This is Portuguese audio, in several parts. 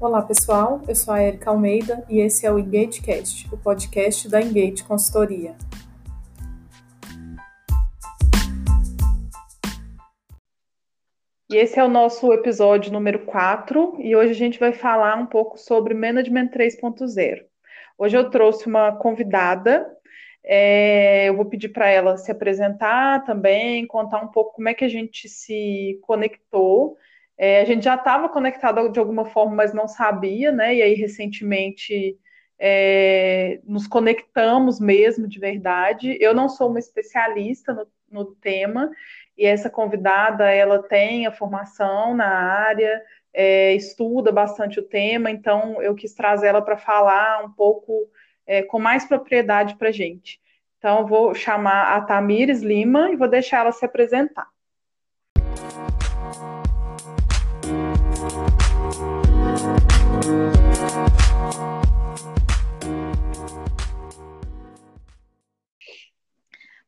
Olá, pessoal. Eu sou a Erika Almeida e esse é o EngageCast, o podcast da Engage Consultoria. E esse é o nosso episódio número 4 e hoje a gente vai falar um pouco sobre Management 3.0. Hoje eu trouxe uma convidada, é, eu vou pedir para ela se apresentar também, contar um pouco como é que a gente se conectou. É, a gente já estava conectado de alguma forma, mas não sabia, né? E aí recentemente é, nos conectamos mesmo de verdade. Eu não sou uma especialista no, no tema, e essa convidada ela tem a formação na área, é, estuda bastante o tema, então eu quis trazer ela para falar um pouco é, com mais propriedade para a gente. Então, vou chamar a Tamires Lima e vou deixar ela se apresentar.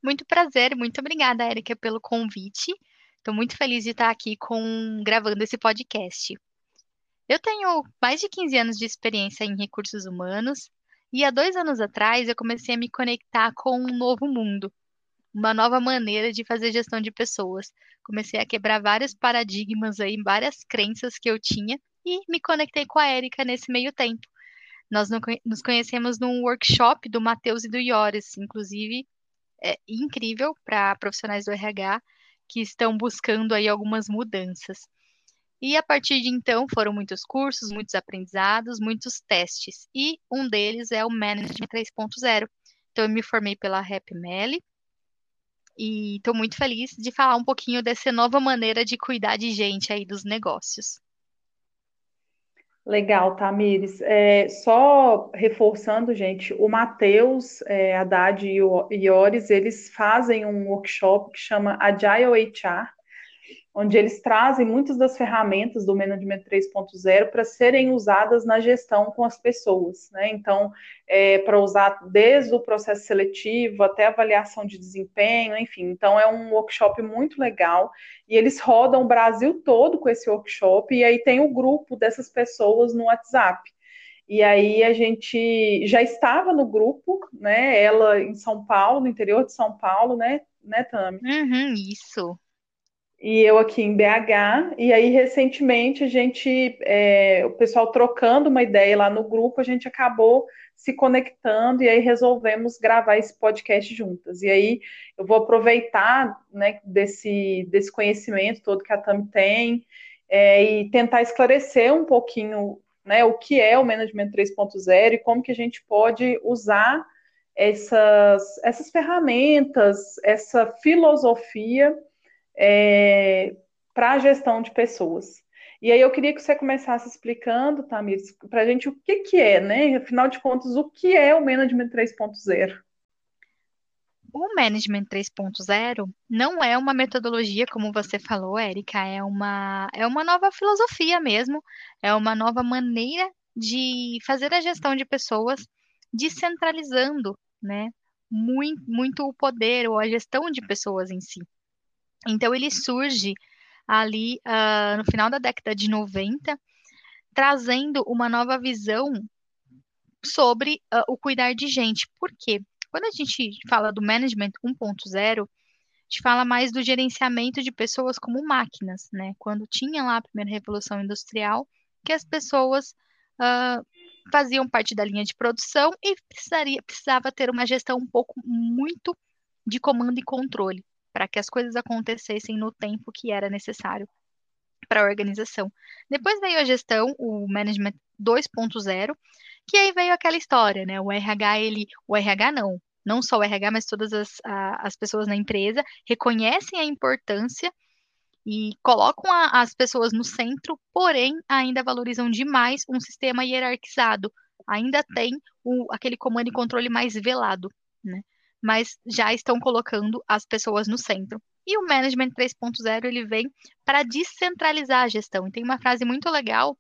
Muito prazer, muito obrigada, Érica, pelo convite. Estou muito feliz de estar aqui com gravando esse podcast. Eu tenho mais de 15 anos de experiência em recursos humanos e há dois anos atrás eu comecei a me conectar com um novo mundo, uma nova maneira de fazer gestão de pessoas. Comecei a quebrar vários paradigmas aí, várias crenças que eu tinha e me conectei com a Érica nesse meio tempo. Nós nos conhecemos num workshop do Matheus e do Iores, inclusive é incrível para profissionais do RH que estão buscando aí algumas mudanças. E a partir de então foram muitos cursos, muitos aprendizados, muitos testes. E um deles é o Management 3.0. Então eu me formei pela RapMeli e estou muito feliz de falar um pouquinho dessa nova maneira de cuidar de gente aí dos negócios. Legal, Tamires. É, só reforçando, gente, o Matheus, é, Haddad e o Iores, eles fazem um workshop que chama Agile HR, onde eles trazem muitas das ferramentas do Management 3.0 para serem usadas na gestão com as pessoas, né? Então, é, para usar desde o processo seletivo até avaliação de desempenho, enfim. Então, é um workshop muito legal e eles rodam o Brasil todo com esse workshop e aí tem o grupo dessas pessoas no WhatsApp. E aí a gente já estava no grupo, né? Ela em São Paulo, no interior de São Paulo, né, né, Tami? Uhum, isso e eu aqui em BH. E aí, recentemente, a gente, é, o pessoal trocando uma ideia lá no grupo, a gente acabou se conectando e aí resolvemos gravar esse podcast juntas. E aí eu vou aproveitar né, desse, desse conhecimento todo que a Tami tem é, e tentar esclarecer um pouquinho né, o que é o Management 3.0 e como que a gente pode usar essas, essas ferramentas, essa filosofia é, para a gestão de pessoas. E aí eu queria que você começasse explicando, Tamires, para a gente o que, que é, né? Afinal de contas, o que é o Management 3.0? O Management 3.0 não é uma metodologia, como você falou, Érica, é uma, é uma nova filosofia mesmo, é uma nova maneira de fazer a gestão de pessoas, descentralizando, né, muito, muito o poder ou a gestão de pessoas em si. Então, ele surge ali uh, no final da década de 90, trazendo uma nova visão sobre uh, o cuidar de gente. Por quê? Quando a gente fala do Management 1.0, a gente fala mais do gerenciamento de pessoas como máquinas, né? Quando tinha lá a primeira revolução industrial, que as pessoas uh, faziam parte da linha de produção e precisaria, precisava ter uma gestão um pouco muito de comando e controle para que as coisas acontecessem no tempo que era necessário para a organização. Depois veio a gestão, o management 2.0, que aí veio aquela história, né? O RH, ele, o RH não, não só o RH, mas todas as, a, as pessoas na empresa reconhecem a importância e colocam a, as pessoas no centro, porém ainda valorizam demais um sistema hierarquizado. Ainda tem o, aquele comando e controle mais velado, né? Mas já estão colocando as pessoas no centro. E o Management 3.0 ele vem para descentralizar a gestão. E tem uma frase muito legal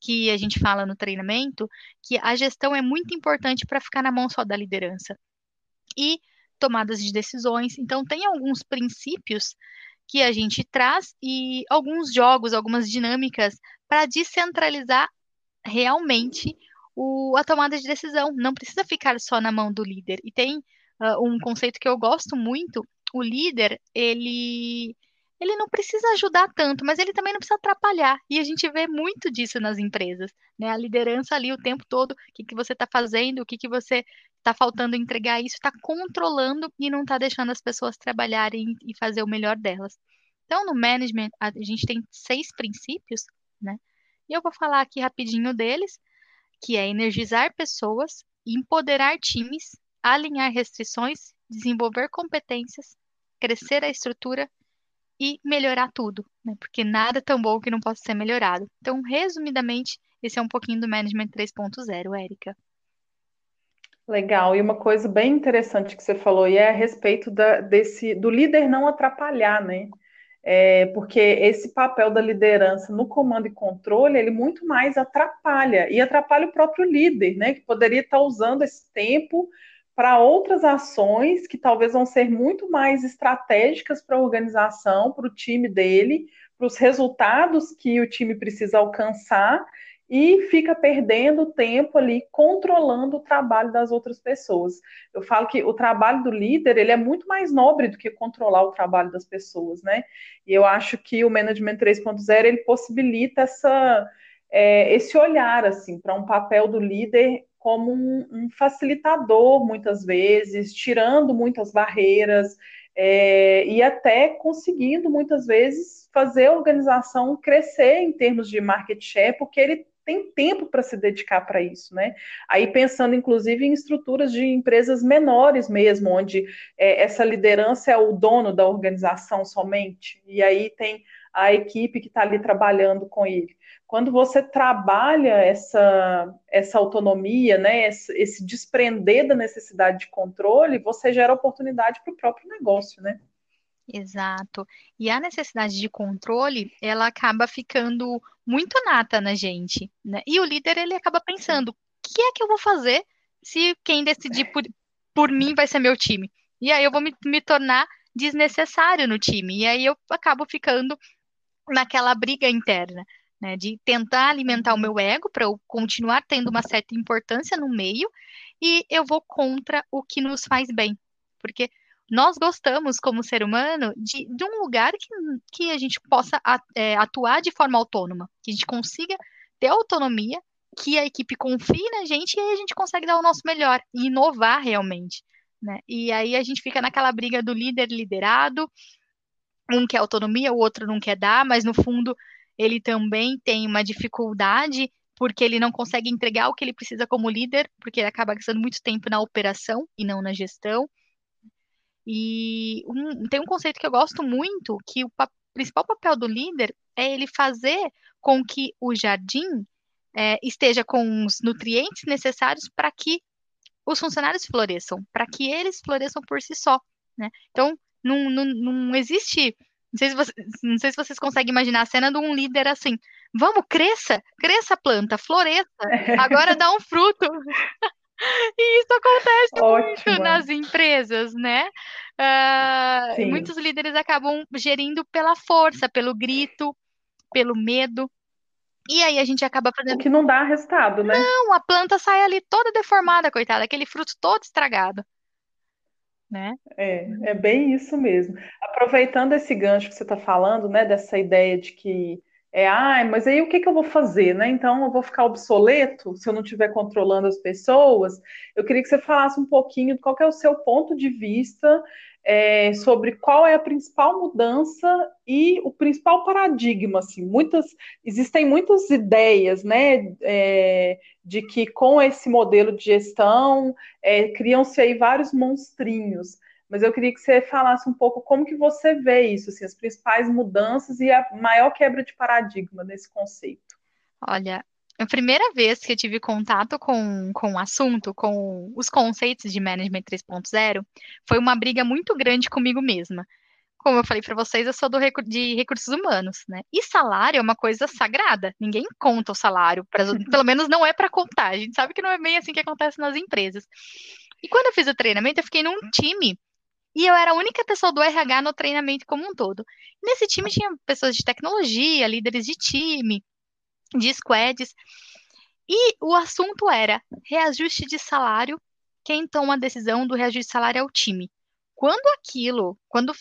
que a gente fala no treinamento, que a gestão é muito importante para ficar na mão só da liderança. E tomadas de decisões. Então tem alguns princípios que a gente traz e alguns jogos, algumas dinâmicas para descentralizar realmente o, a tomada de decisão. Não precisa ficar só na mão do líder. E tem uh, um conceito que eu gosto muito. O líder, ele ele não precisa ajudar tanto, mas ele também não precisa atrapalhar. E a gente vê muito disso nas empresas, né? A liderança ali o tempo todo, o que, que você está fazendo, o que, que você está faltando entregar, isso está controlando e não está deixando as pessoas trabalharem e fazer o melhor delas. Então, no management, a gente tem seis princípios, né? E eu vou falar aqui rapidinho deles, que é energizar pessoas, empoderar times, alinhar restrições, desenvolver competências, crescer a estrutura e melhorar tudo, né? Porque nada é tão bom que não possa ser melhorado. Então, resumidamente, esse é um pouquinho do Management 3.0, Érica. Legal, e uma coisa bem interessante que você falou, e é a respeito da, desse, do líder não atrapalhar, né? É, porque esse papel da liderança no comando e controle, ele muito mais atrapalha, e atrapalha o próprio líder, né? Que poderia estar usando esse tempo para outras ações que talvez vão ser muito mais estratégicas para a organização, para o time dele, para os resultados que o time precisa alcançar e fica perdendo tempo ali controlando o trabalho das outras pessoas. Eu falo que o trabalho do líder ele é muito mais nobre do que controlar o trabalho das pessoas, né? E eu acho que o Management 3.0 ele possibilita essa, é, esse olhar assim para um papel do líder como um, um, facilitador muitas vezes, tirando muitas barreiras é, e até conseguindo muitas vezes fazer a organização crescer em termos de market share, porque ele tem tempo para se dedicar para isso, né? Aí pensando, inclusive, em estruturas de empresas menores mesmo, onde é, essa liderança é o dono da organização somente, e aí tem a equipe que está ali trabalhando com ele. Quando você trabalha essa, essa autonomia, né, esse, esse desprender da necessidade de controle, você gera oportunidade para o próprio negócio, né? Exato. E a necessidade de controle, ela acaba ficando muito nata na gente, né? E o líder, ele acaba pensando, o que é que eu vou fazer se quem decidir por, por mim vai ser meu time? E aí eu vou me, me tornar desnecessário no time. E aí eu acabo ficando naquela briga interna, né? De tentar alimentar o uhum. meu ego para eu continuar tendo uma certa importância no meio, e eu vou contra o que nos faz bem. Porque nós gostamos, como ser humano, de, de um lugar que, que a gente possa é, atuar de forma autônoma, que a gente consiga ter autonomia, que a equipe confie na gente e aí a gente consegue dar o nosso melhor e inovar realmente. Né? E aí a gente fica naquela briga do líder liderado, um quer autonomia, o outro não quer dar, mas no fundo ele também tem uma dificuldade porque ele não consegue entregar o que ele precisa como líder, porque ele acaba gastando muito tempo na operação e não na gestão. E um, tem um conceito que eu gosto muito, que o pa principal papel do líder é ele fazer com que o jardim é, esteja com os nutrientes necessários para que os funcionários floresçam, para que eles floresçam por si só, né? Então, não, não, não existe... Não sei, se você, não sei se vocês conseguem imaginar a cena de um líder assim, vamos, cresça, cresça a planta, floresça, agora dá um fruto. E isso acontece Ótimo. muito nas empresas, né? Uh, muitos líderes acabam gerindo pela força, pelo grito, pelo medo. E aí a gente acaba fazendo. O que não dá resultado, né? Não, a planta sai ali toda deformada, coitada, aquele fruto todo estragado. Né? É, é bem isso mesmo. Aproveitando esse gancho que você está falando, né, dessa ideia de que é, ah, mas aí o que, que eu vou fazer, né? Então eu vou ficar obsoleto se eu não estiver controlando as pessoas. Eu queria que você falasse um pouquinho de qual é o seu ponto de vista é, sobre qual é a principal mudança e o principal paradigma. Assim, muitas existem muitas ideias, né, é, de que com esse modelo de gestão é, criam-se aí vários monstrinhos mas eu queria que você falasse um pouco como que você vê isso, assim, as principais mudanças e a maior quebra de paradigma nesse conceito. Olha, a primeira vez que eu tive contato com, com o assunto, com os conceitos de Management 3.0, foi uma briga muito grande comigo mesma. Como eu falei para vocês, eu sou do de recursos humanos, né? E salário é uma coisa sagrada. Ninguém conta o salário, pra, pelo menos não é para contar. A gente sabe que não é bem assim que acontece nas empresas. E quando eu fiz o treinamento, eu fiquei num time e eu era a única pessoa do RH no treinamento como um todo. Nesse time tinha pessoas de tecnologia, líderes de time, de squads. E o assunto era reajuste de salário. Quem toma a decisão do reajuste de salário é o time. Quando aquilo, quando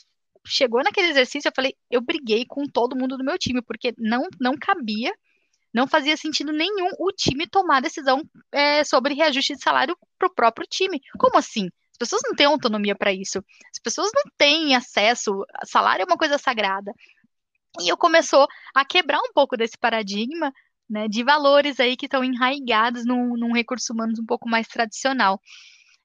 chegou naquele exercício, eu falei, eu briguei com todo mundo do meu time, porque não, não cabia, não fazia sentido nenhum o time tomar decisão é, sobre reajuste de salário para o próprio time. Como assim? As pessoas não têm autonomia para isso. As pessoas não têm acesso. Salário é uma coisa sagrada. E eu começou a quebrar um pouco desse paradigma né, de valores aí que estão enraigados num, num recurso humano um pouco mais tradicional.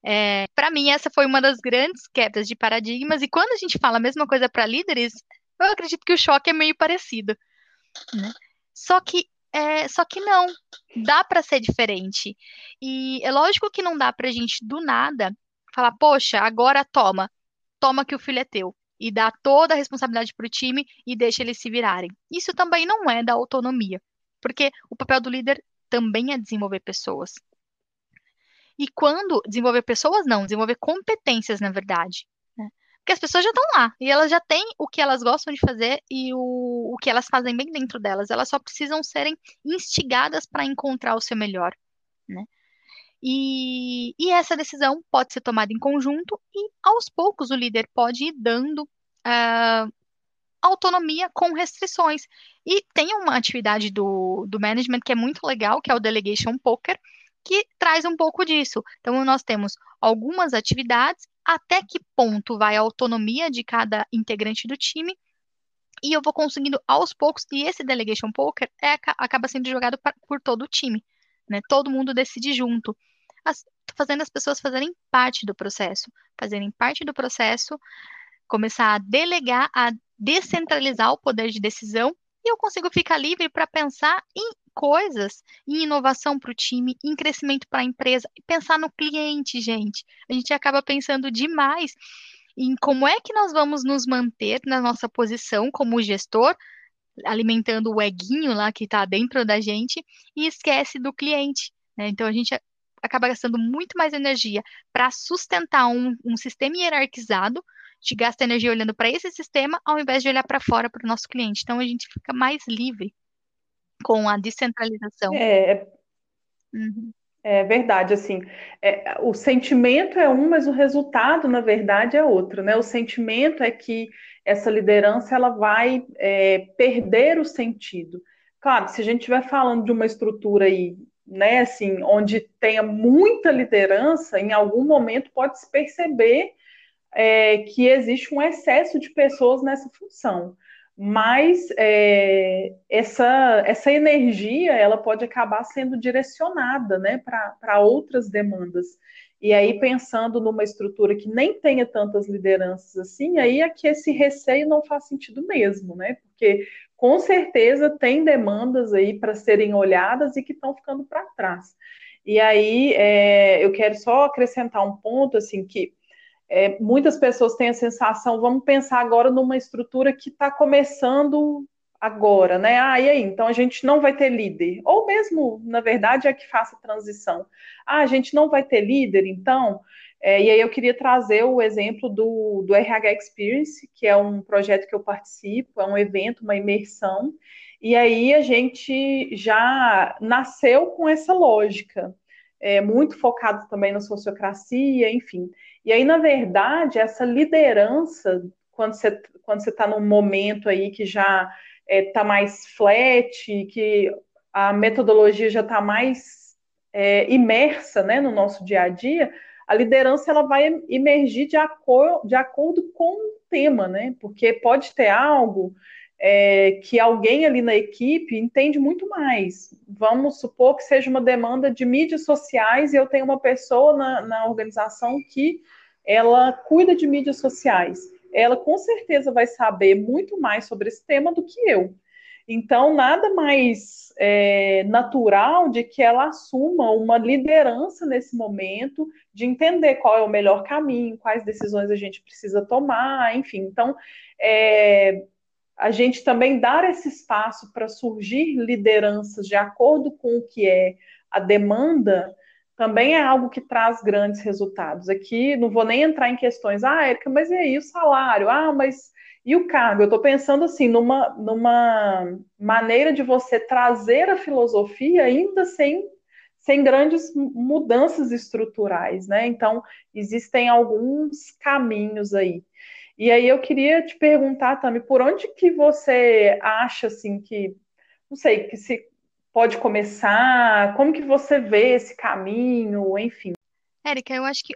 É, para mim, essa foi uma das grandes quebras de paradigmas, e quando a gente fala a mesma coisa para líderes, eu acredito que o choque é meio parecido. Né? Só que é, só que não, dá para ser diferente. E é lógico que não dá para a gente do nada falar, poxa, agora toma, toma que o filho é teu. E dá toda a responsabilidade para o time e deixa eles se virarem. Isso também não é da autonomia. Porque o papel do líder também é desenvolver pessoas. E quando desenvolver pessoas, não, desenvolver competências, na verdade. Né? Porque as pessoas já estão lá e elas já têm o que elas gostam de fazer e o, o que elas fazem bem dentro delas. Elas só precisam serem instigadas para encontrar o seu melhor. Né? E, e, essa decisão pode ser tomada em conjunto e, aos poucos, o líder pode ir dando uh, autonomia com restrições. E tem uma atividade do, do management que é muito legal, que é o Delegation Poker, que traz um pouco disso. Então, nós temos algumas atividades, até que ponto vai a autonomia de cada integrante do time, e eu vou conseguindo aos poucos, e esse Delegation Poker é, acaba sendo jogado por todo o time. Né? Todo mundo decide junto. As, fazendo as pessoas fazerem parte do processo, fazerem parte do processo, começar a delegar, a descentralizar o poder de decisão e eu consigo ficar livre para pensar em coisas, em inovação para o time, em crescimento para a empresa, pensar no cliente, gente. A gente acaba pensando demais em como é que nós vamos nos manter na nossa posição como gestor, alimentando o eguinho lá que está dentro da gente, e esquece do cliente. Né? Então a gente acaba gastando muito mais energia para sustentar um, um sistema hierarquizado gente gasta energia olhando para esse sistema ao invés de olhar para fora para o nosso cliente. Então a gente fica mais livre com a descentralização. É, uhum. é verdade, assim, é, o sentimento é um, mas o resultado, na verdade, é outro, né? O sentimento é que essa liderança ela vai é, perder o sentido. Claro, se a gente estiver falando de uma estrutura aí, né, assim, onde tenha muita liderança, em algum momento pode se perceber é, que existe um excesso de pessoas nessa função. Mas é, essa, essa energia ela pode acabar sendo direcionada né, para outras demandas. E aí, pensando numa estrutura que nem tenha tantas lideranças assim, aí é que esse receio não faz sentido mesmo, né? Porque com certeza tem demandas aí para serem olhadas e que estão ficando para trás. E aí é, eu quero só acrescentar um ponto assim que é, muitas pessoas têm a sensação, vamos pensar agora numa estrutura que está começando agora, né? Ah, e aí? Então a gente não vai ter líder. Ou mesmo, na verdade, é que faça transição. Ah, a gente não vai ter líder, então. É, e aí eu queria trazer o exemplo do, do RH Experience, que é um projeto que eu participo, é um evento, uma imersão. E aí a gente já nasceu com essa lógica, é, muito focado também na sociocracia, enfim. E aí, na verdade, essa liderança, quando você quando você está num momento aí que já está é, tá mais flat, que a metodologia já está mais é, imersa né, no nosso dia a dia, a liderança ela vai emergir de, acor de acordo com o tema, né? Porque pode ter algo é, que alguém ali na equipe entende muito mais. Vamos supor que seja uma demanda de mídias sociais e eu tenho uma pessoa na, na organização que ela cuida de mídias sociais. Ela com certeza vai saber muito mais sobre esse tema do que eu. Então, nada mais é, natural de que ela assuma uma liderança nesse momento, de entender qual é o melhor caminho, quais decisões a gente precisa tomar, enfim. Então, é, a gente também dar esse espaço para surgir lideranças de acordo com o que é a demanda também é algo que traz grandes resultados. Aqui não vou nem entrar em questões, ah, Érica, mas e aí o salário? Ah, mas e o cargo? Eu estou pensando assim, numa, numa maneira de você trazer a filosofia ainda sem sem grandes mudanças estruturais, né? Então, existem alguns caminhos aí. E aí eu queria te perguntar também, por onde que você acha assim que, não sei, que se pode começar, como que você vê esse caminho, enfim. Érica, eu acho que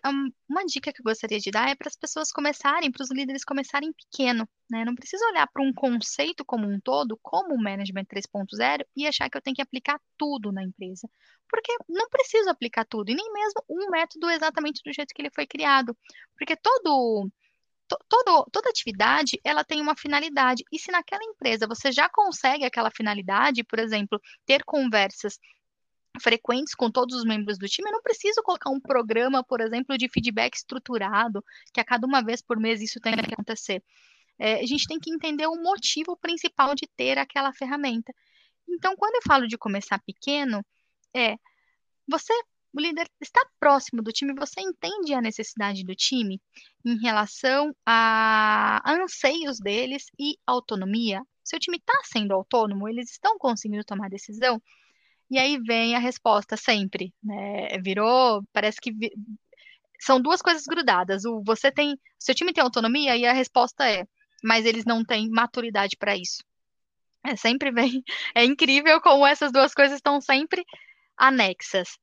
uma dica que eu gostaria de dar é para as pessoas começarem, para os líderes começarem pequeno, né? Não precisa olhar para um conceito como um todo, como o Management 3.0, e achar que eu tenho que aplicar tudo na empresa. Porque não preciso aplicar tudo, e nem mesmo um método exatamente do jeito que ele foi criado. Porque todo, todo, toda atividade ela tem uma finalidade. E se naquela empresa você já consegue aquela finalidade, por exemplo, ter conversas frequentes com todos os membros do time, eu não preciso colocar um programa, por exemplo, de feedback estruturado, que a cada uma vez por mês isso tem que acontecer. É, a gente tem que entender o motivo principal de ter aquela ferramenta. Então, quando eu falo de começar pequeno, é você, o líder, está próximo do time, você entende a necessidade do time em relação a anseios deles e autonomia. Seu time está sendo autônomo, eles estão conseguindo tomar decisão. E aí vem a resposta sempre, né? Virou, parece que vi... são duas coisas grudadas. O você tem, seu time tem autonomia e a resposta é, mas eles não têm maturidade para isso. É sempre vem, é incrível como essas duas coisas estão sempre anexas.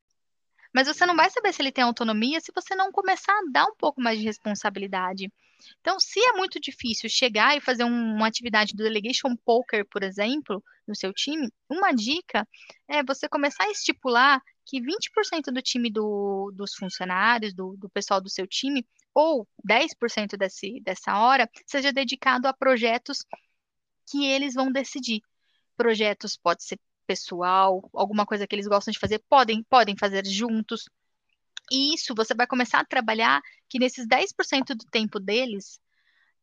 Mas você não vai saber se ele tem autonomia se você não começar a dar um pouco mais de responsabilidade. Então, se é muito difícil chegar e fazer um, uma atividade do delegation poker, por exemplo, no seu time, uma dica é você começar a estipular que 20% do time do, dos funcionários, do, do pessoal do seu time, ou 10% desse, dessa hora, seja dedicado a projetos que eles vão decidir. Projetos pode ser pessoal, alguma coisa que eles gostam de fazer, podem, podem fazer juntos. Isso você vai começar a trabalhar que nesses 10% do tempo deles,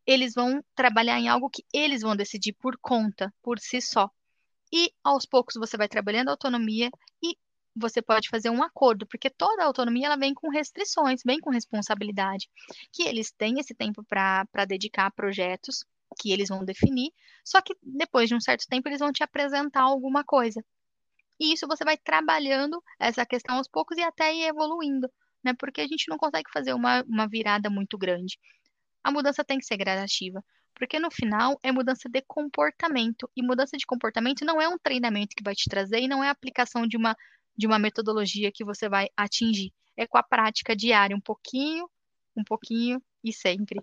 eles vão trabalhar em algo que eles vão decidir por conta, por si só. E aos poucos você vai trabalhando a autonomia e você pode fazer um acordo, porque toda autonomia ela vem com restrições, vem com responsabilidade, que eles têm esse tempo para dedicar a projetos que eles vão definir, só que depois de um certo tempo eles vão te apresentar alguma coisa. E isso você vai trabalhando essa questão aos poucos e até ir evoluindo, né? Porque a gente não consegue fazer uma, uma virada muito grande. A mudança tem que ser gradativa, porque no final é mudança de comportamento. E mudança de comportamento não é um treinamento que vai te trazer e não é a aplicação de uma, de uma metodologia que você vai atingir. É com a prática diária, um pouquinho, um pouquinho e sempre.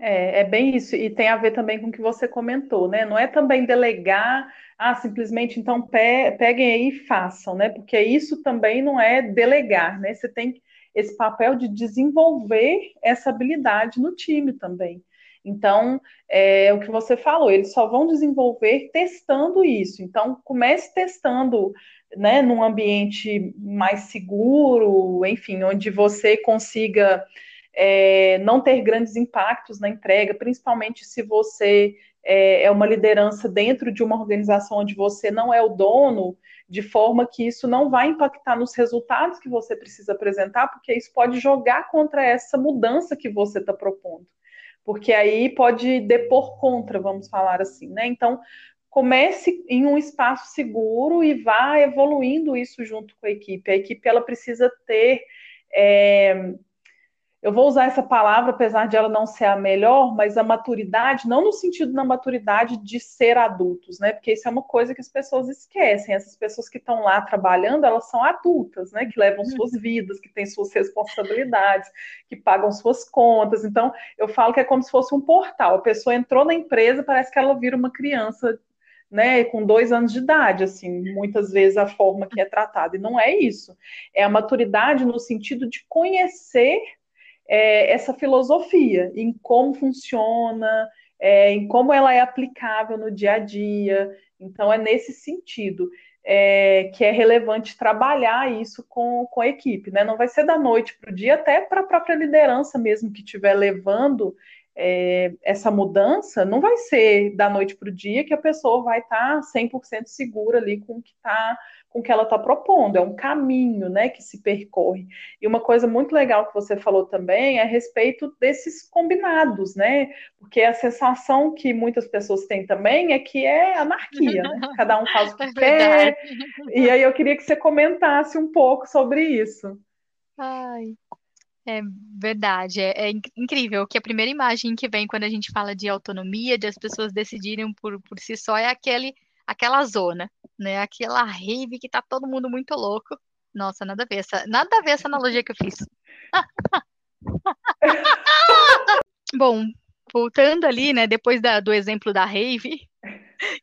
É, é bem isso, e tem a ver também com o que você comentou, né? Não é também delegar, ah, simplesmente então pe peguem aí e façam, né? Porque isso também não é delegar, né? Você tem esse papel de desenvolver essa habilidade no time também. Então, é o que você falou, eles só vão desenvolver testando isso. Então, comece testando, né, num ambiente mais seguro, enfim, onde você consiga é, não ter grandes impactos na entrega, principalmente se você é, é, uma liderança dentro de uma organização onde você não é o dono, de forma que isso não vai impactar nos resultados que você precisa apresentar, porque isso pode jogar contra essa mudança que você está propondo. Porque aí pode depor contra, vamos falar assim, né? Então, comece em um espaço seguro e vá evoluindo isso junto com a equipe. A equipe ela precisa ter é, eu vou usar essa palavra, apesar de ela não ser a melhor, mas a maturidade, não no sentido da maturidade de ser adultos, né? Porque isso é uma coisa que as pessoas esquecem. Essas pessoas que estão lá trabalhando, elas são adultas, né? Que levam suas vidas, que têm suas responsabilidades, que pagam suas contas. Então, eu falo que é como se fosse um portal. A pessoa entrou na empresa, parece que ela vira uma criança né, com dois anos de idade, assim, muitas vezes a forma que é tratada. E não é isso. É a maturidade no sentido de conhecer é, essa filosofia, em como funciona, é, em como ela é aplicável no dia a dia. Então, é nesse sentido é, que é relevante trabalhar isso com, com a equipe. Né? Não vai ser da noite para o dia, até para a própria liderança mesmo que estiver levando é, essa mudança, não vai ser da noite para o dia que a pessoa vai estar tá 100% segura ali com o que está com o que ela está propondo, é um caminho né, que se percorre. E uma coisa muito legal que você falou também é a respeito desses combinados, né? Porque a sensação que muitas pessoas têm também é que é anarquia, né? Cada um faz o que é quer. E aí eu queria que você comentasse um pouco sobre isso. Ai, é verdade, é, é incrível que a primeira imagem que vem quando a gente fala de autonomia, de as pessoas decidirem por, por si só, é aquele, aquela zona, né? Aquela rave que tá todo mundo muito louco. Nossa, nada a ver essa, nada a ver essa analogia que eu fiz. Bom, voltando ali, né, depois da, do exemplo da rave,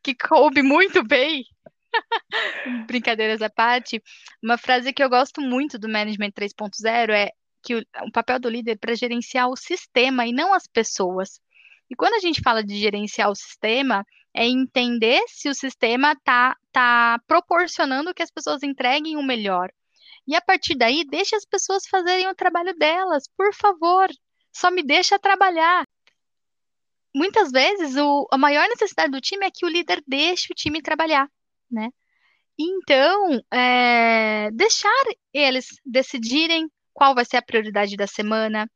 que coube muito bem, brincadeiras à parte, uma frase que eu gosto muito do Management 3.0 é que o, o papel do líder é para gerenciar o sistema e não as pessoas. E quando a gente fala de gerenciar o sistema, é entender se o sistema está tá proporcionando que as pessoas entreguem o melhor. E a partir daí, deixe as pessoas fazerem o trabalho delas, por favor. Só me deixa trabalhar. Muitas vezes, o, a maior necessidade do time é que o líder deixe o time trabalhar, né? Então, é, deixar eles decidirem qual vai ser a prioridade da semana,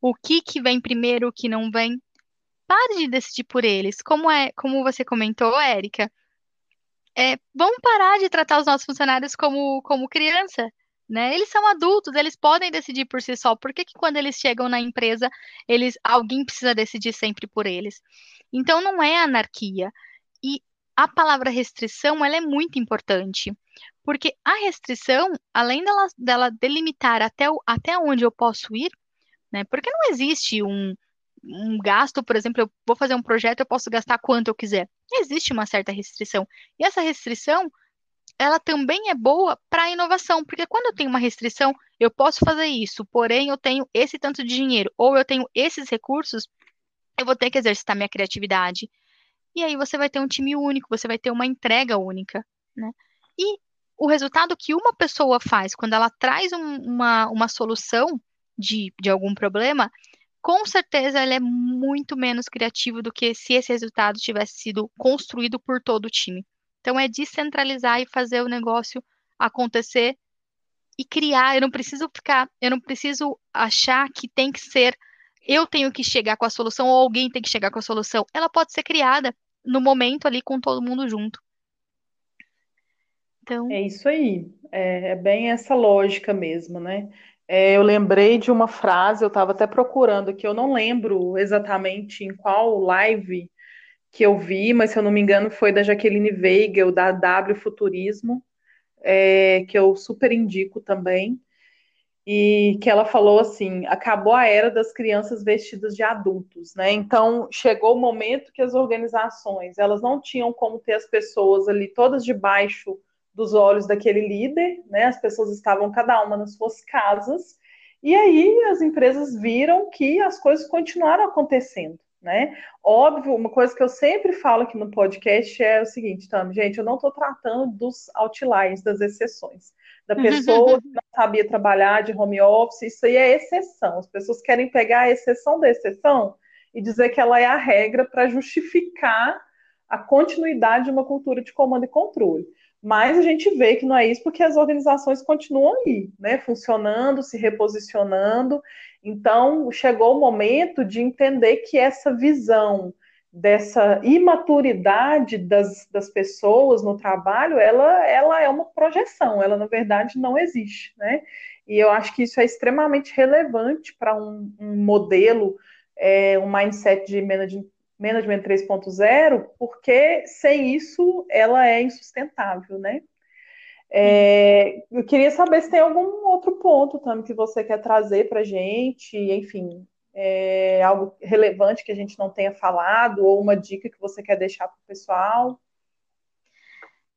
o que que vem primeiro, o que não vem. Pare de decidir por eles. Como é, como você comentou, Érica, é, vamos parar de tratar os nossos funcionários como, como criança, né? Eles são adultos, eles podem decidir por si só. Por que, que quando eles chegam na empresa, eles alguém precisa decidir sempre por eles? Então não é anarquia. E a palavra restrição, ela é muito importante. Porque a restrição, além dela, dela delimitar até, o, até onde eu posso ir, né? Porque não existe um, um gasto, por exemplo, eu vou fazer um projeto, eu posso gastar quanto eu quiser. Existe uma certa restrição. E essa restrição, ela também é boa para a inovação, porque quando eu tenho uma restrição, eu posso fazer isso, porém eu tenho esse tanto de dinheiro, ou eu tenho esses recursos, eu vou ter que exercitar minha criatividade. E aí você vai ter um time único, você vai ter uma entrega única, né? E o resultado que uma pessoa faz quando ela traz um, uma, uma solução de, de algum problema, com certeza ele é muito menos criativo do que se esse resultado tivesse sido construído por todo o time. Então é descentralizar e fazer o negócio acontecer e criar. Eu não preciso ficar, eu não preciso achar que tem que ser eu tenho que chegar com a solução ou alguém tem que chegar com a solução. Ela pode ser criada no momento ali com todo mundo junto. Então... É isso aí, é, é bem essa lógica mesmo, né? É, eu lembrei de uma frase, eu estava até procurando aqui, eu não lembro exatamente em qual live que eu vi, mas se eu não me engano foi da Jaqueline Weigel, da W Futurismo, é, que eu super indico também, e que ela falou assim: acabou a era das crianças vestidas de adultos, né? Então chegou o momento que as organizações elas não tinham como ter as pessoas ali todas debaixo dos olhos daquele líder, né? As pessoas estavam cada uma nas suas casas, e aí as empresas viram que as coisas continuaram acontecendo. Né? Óbvio, uma coisa que eu sempre falo aqui no podcast é o seguinte, Tami, gente, eu não estou tratando dos outliers, das exceções, da pessoa que não sabia trabalhar de home office, isso aí é exceção. As pessoas querem pegar a exceção da exceção e dizer que ela é a regra para justificar a continuidade de uma cultura de comando e controle. Mas a gente vê que não é isso porque as organizações continuam aí, né, funcionando, se reposicionando. Então, chegou o momento de entender que essa visão dessa imaturidade das, das pessoas no trabalho, ela, ela é uma projeção, ela na verdade não existe, né? E eu acho que isso é extremamente relevante para um, um modelo, é, um mindset de management Management 3.0, porque sem isso ela é insustentável, né? É, eu queria saber se tem algum outro ponto também que você quer trazer para a gente, enfim, é, algo relevante que a gente não tenha falado, ou uma dica que você quer deixar para o pessoal.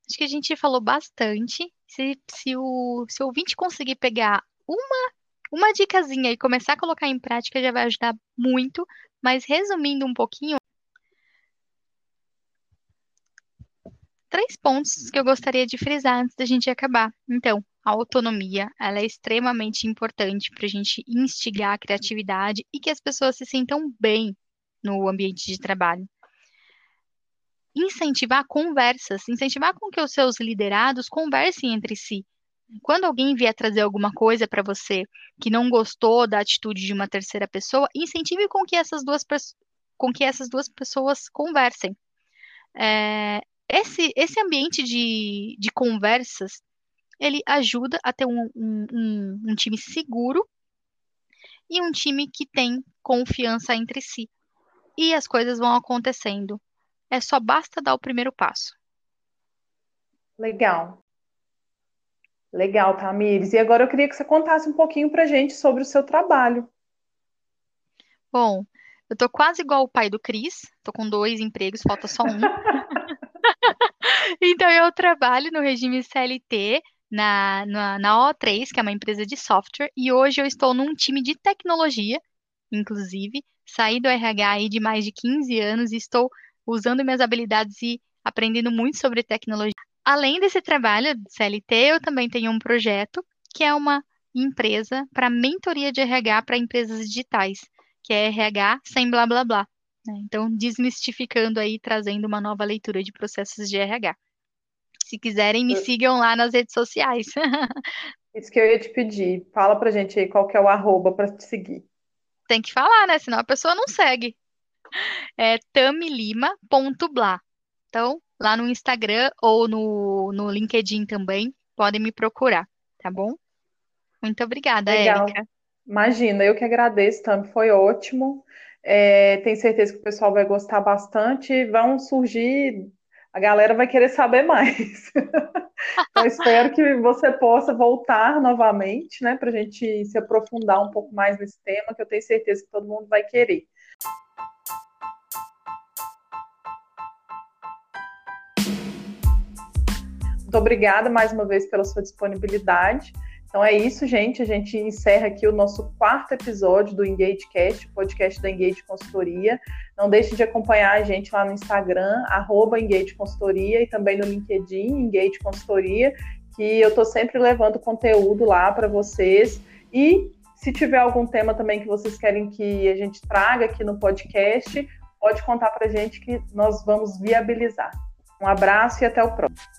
Acho que a gente falou bastante. Se, se, o, se o ouvinte conseguir pegar uma, uma dicasinha e começar a colocar em prática, já vai ajudar muito. Mas resumindo um pouquinho, três pontos que eu gostaria de frisar antes da gente acabar. Então, a autonomia, ela é extremamente importante para a gente instigar a criatividade e que as pessoas se sintam bem no ambiente de trabalho. incentivar conversas, incentivar com que os seus liderados conversem entre si. Quando alguém vier trazer alguma coisa para você que não gostou da atitude de uma terceira pessoa, incentive com que essas duas, com que essas duas pessoas conversem. É, esse, esse ambiente de, de conversas, ele ajuda a ter um, um, um, um time seguro e um time que tem confiança entre si. E as coisas vão acontecendo. É só basta dar o primeiro passo. Legal. Legal, Tamires. E agora eu queria que você contasse um pouquinho pra gente sobre o seu trabalho. Bom, eu tô quase igual o pai do Cris, tô com dois empregos, falta só um. Então eu trabalho no regime CLT na, na, na O3, que é uma empresa de software, e hoje eu estou num time de tecnologia, inclusive, saí do RH aí de mais de 15 anos e estou usando minhas habilidades e aprendendo muito sobre tecnologia. Além desse trabalho de CLT, eu também tenho um projeto que é uma empresa para mentoria de RH para empresas digitais, que é RH sem blá blá blá. Né? Então, desmistificando aí, trazendo uma nova leitura de processos de RH. Se quiserem, me sigam lá nas redes sociais. Isso que eu ia te pedir. Fala pra gente aí qual que é o arroba para te seguir. Tem que falar, né? Senão a pessoa não segue. É tamilima.blá. Então, lá no Instagram ou no, no LinkedIn também, podem me procurar, tá bom? Muito obrigada, Legal. Érica. Imagina, eu que agradeço, Tam, foi ótimo. É, tenho certeza que o pessoal vai gostar bastante. Vão surgir, a galera vai querer saber mais. então, espero que você possa voltar novamente, né, para a gente se aprofundar um pouco mais nesse tema, que eu tenho certeza que todo mundo vai querer. Muito obrigada mais uma vez pela sua disponibilidade. Então é isso, gente. A gente encerra aqui o nosso quarto episódio do EngageCast, podcast da Engage Consultoria. Não deixe de acompanhar a gente lá no Instagram, arroba Engage Consultoria, e também no LinkedIn, Engage Consultoria, que eu estou sempre levando conteúdo lá para vocês. E se tiver algum tema também que vocês querem que a gente traga aqui no podcast, pode contar para a gente que nós vamos viabilizar. Um abraço e até o próximo.